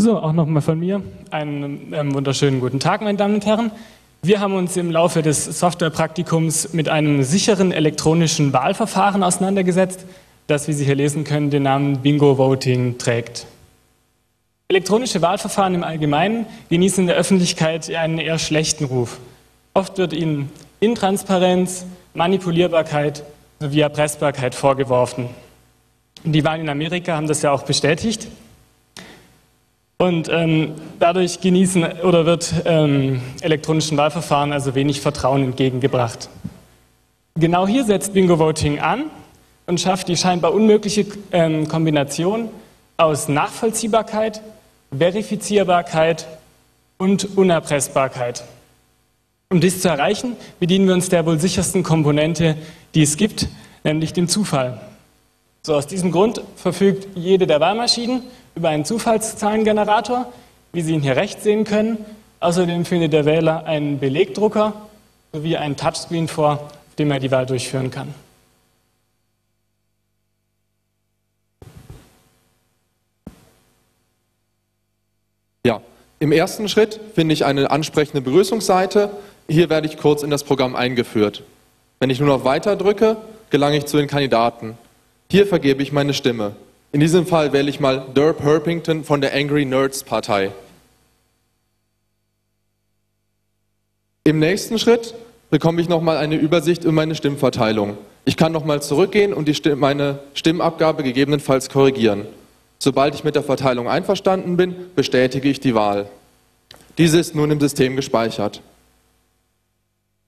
So, auch nochmal von mir. Einen ähm, wunderschönen guten Tag, meine Damen und Herren. Wir haben uns im Laufe des Softwarepraktikums mit einem sicheren elektronischen Wahlverfahren auseinandergesetzt, das, wie Sie hier lesen können, den Namen Bingo Voting trägt. Elektronische Wahlverfahren im Allgemeinen genießen in der Öffentlichkeit einen eher schlechten Ruf. Oft wird ihnen Intransparenz, Manipulierbarkeit sowie Erpressbarkeit vorgeworfen. Die Wahlen in Amerika haben das ja auch bestätigt. Und ähm, dadurch genießen oder wird ähm, elektronischen Wahlverfahren also wenig Vertrauen entgegengebracht. Genau hier setzt Bingo Voting an und schafft die scheinbar unmögliche ähm, Kombination aus Nachvollziehbarkeit, Verifizierbarkeit und Unerpressbarkeit. Um dies zu erreichen, bedienen wir uns der wohl sichersten Komponente, die es gibt, nämlich dem Zufall. So, aus diesem Grund verfügt jede der Wahlmaschinen über einen Zufallszahlengenerator, wie Sie ihn hier rechts sehen können. Außerdem findet der Wähler einen Belegdrucker sowie einen Touchscreen vor, auf dem er die Wahl durchführen kann. Ja, im ersten Schritt finde ich eine ansprechende Begrüßungsseite. Hier werde ich kurz in das Programm eingeführt. Wenn ich nur noch weiter drücke, gelange ich zu den Kandidaten. Hier vergebe ich meine Stimme. In diesem Fall wähle ich mal Derp Herpington von der Angry Nerds Partei. Im nächsten Schritt bekomme ich nochmal eine Übersicht über meine Stimmverteilung. Ich kann nochmal zurückgehen und Stimm meine Stimmabgabe gegebenenfalls korrigieren. Sobald ich mit der Verteilung einverstanden bin, bestätige ich die Wahl. Diese ist nun im System gespeichert.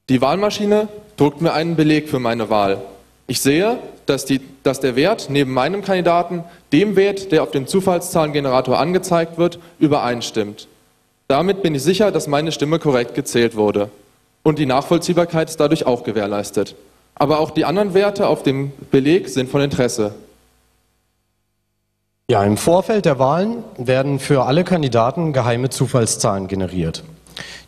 Die Wahlmaschine druckt mir einen Beleg für meine Wahl. Ich sehe, dass, die, dass der Wert neben meinem Kandidaten dem Wert, der auf dem Zufallszahlengenerator angezeigt wird, übereinstimmt. Damit bin ich sicher, dass meine Stimme korrekt gezählt wurde. Und die Nachvollziehbarkeit ist dadurch auch gewährleistet. Aber auch die anderen Werte auf dem Beleg sind von Interesse. Ja, im Vorfeld der Wahlen werden für alle Kandidaten geheime Zufallszahlen generiert.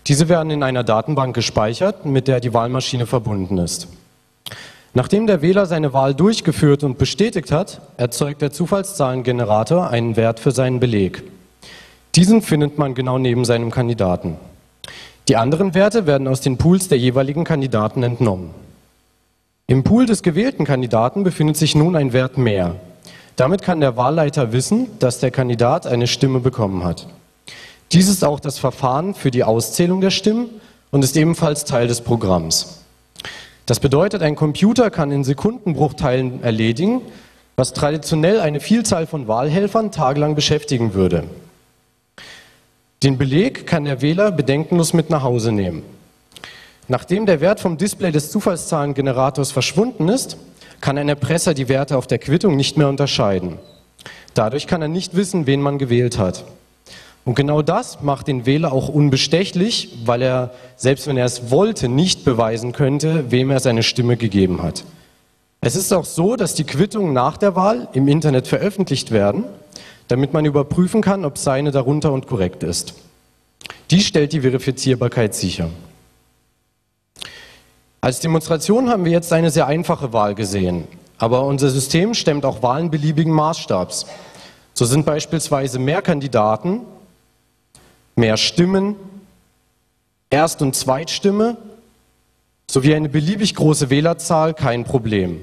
Diese werden in einer Datenbank gespeichert, mit der die Wahlmaschine verbunden ist. Nachdem der Wähler seine Wahl durchgeführt und bestätigt hat, erzeugt der Zufallszahlengenerator einen Wert für seinen Beleg. Diesen findet man genau neben seinem Kandidaten. Die anderen Werte werden aus den Pools der jeweiligen Kandidaten entnommen. Im Pool des gewählten Kandidaten befindet sich nun ein Wert mehr. Damit kann der Wahlleiter wissen, dass der Kandidat eine Stimme bekommen hat. Dies ist auch das Verfahren für die Auszählung der Stimmen und ist ebenfalls Teil des Programms. Das bedeutet, ein Computer kann in Sekundenbruchteilen erledigen, was traditionell eine Vielzahl von Wahlhelfern tagelang beschäftigen würde. Den Beleg kann der Wähler bedenkenlos mit nach Hause nehmen. Nachdem der Wert vom Display des Zufallszahlengenerators verschwunden ist, kann ein Erpresser die Werte auf der Quittung nicht mehr unterscheiden. Dadurch kann er nicht wissen, wen man gewählt hat. Und genau das macht den Wähler auch unbestechlich, weil er, selbst wenn er es wollte, nicht beweisen könnte, wem er seine Stimme gegeben hat. Es ist auch so, dass die Quittungen nach der Wahl im Internet veröffentlicht werden, damit man überprüfen kann, ob seine darunter und korrekt ist. Dies stellt die Verifizierbarkeit sicher. Als Demonstration haben wir jetzt eine sehr einfache Wahl gesehen, aber unser System stemmt auch Wahlen beliebigen Maßstabs. So sind beispielsweise mehr Kandidaten mehr Stimmen, Erst- und Zweitstimme sowie eine beliebig große Wählerzahl kein Problem.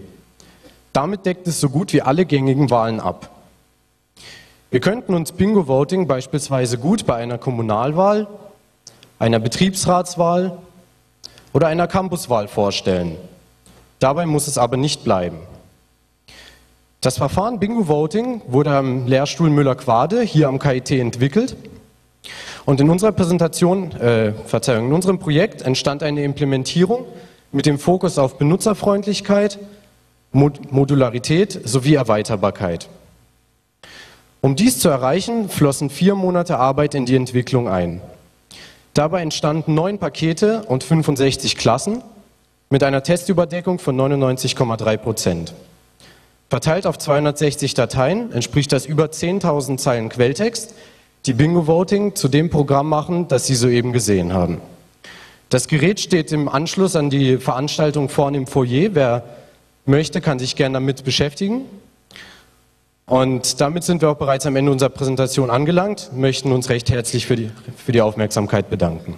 Damit deckt es so gut wie alle gängigen Wahlen ab. Wir könnten uns Bingo-Voting beispielsweise gut bei einer Kommunalwahl, einer Betriebsratswahl oder einer Campuswahl vorstellen. Dabei muss es aber nicht bleiben. Das Verfahren Bingo Voting wurde am Lehrstuhl Müller-Quade hier am KIT entwickelt und in unserer Präsentation, äh, Verzeihung, in unserem Projekt entstand eine Implementierung mit dem Fokus auf Benutzerfreundlichkeit, Mod Modularität sowie Erweiterbarkeit. Um dies zu erreichen, flossen vier Monate Arbeit in die Entwicklung ein. Dabei entstanden neun Pakete und 65 Klassen mit einer Testüberdeckung von 99,3 Prozent. Verteilt auf 260 Dateien entspricht das über 10.000 Zeilen Quelltext, die Bingo Voting zu dem Programm machen, das Sie soeben gesehen haben. Das Gerät steht im Anschluss an die Veranstaltung vorne im Foyer. Wer möchte, kann sich gerne damit beschäftigen. Und damit sind wir auch bereits am Ende unserer Präsentation angelangt, möchten uns recht herzlich für die, für die Aufmerksamkeit bedanken.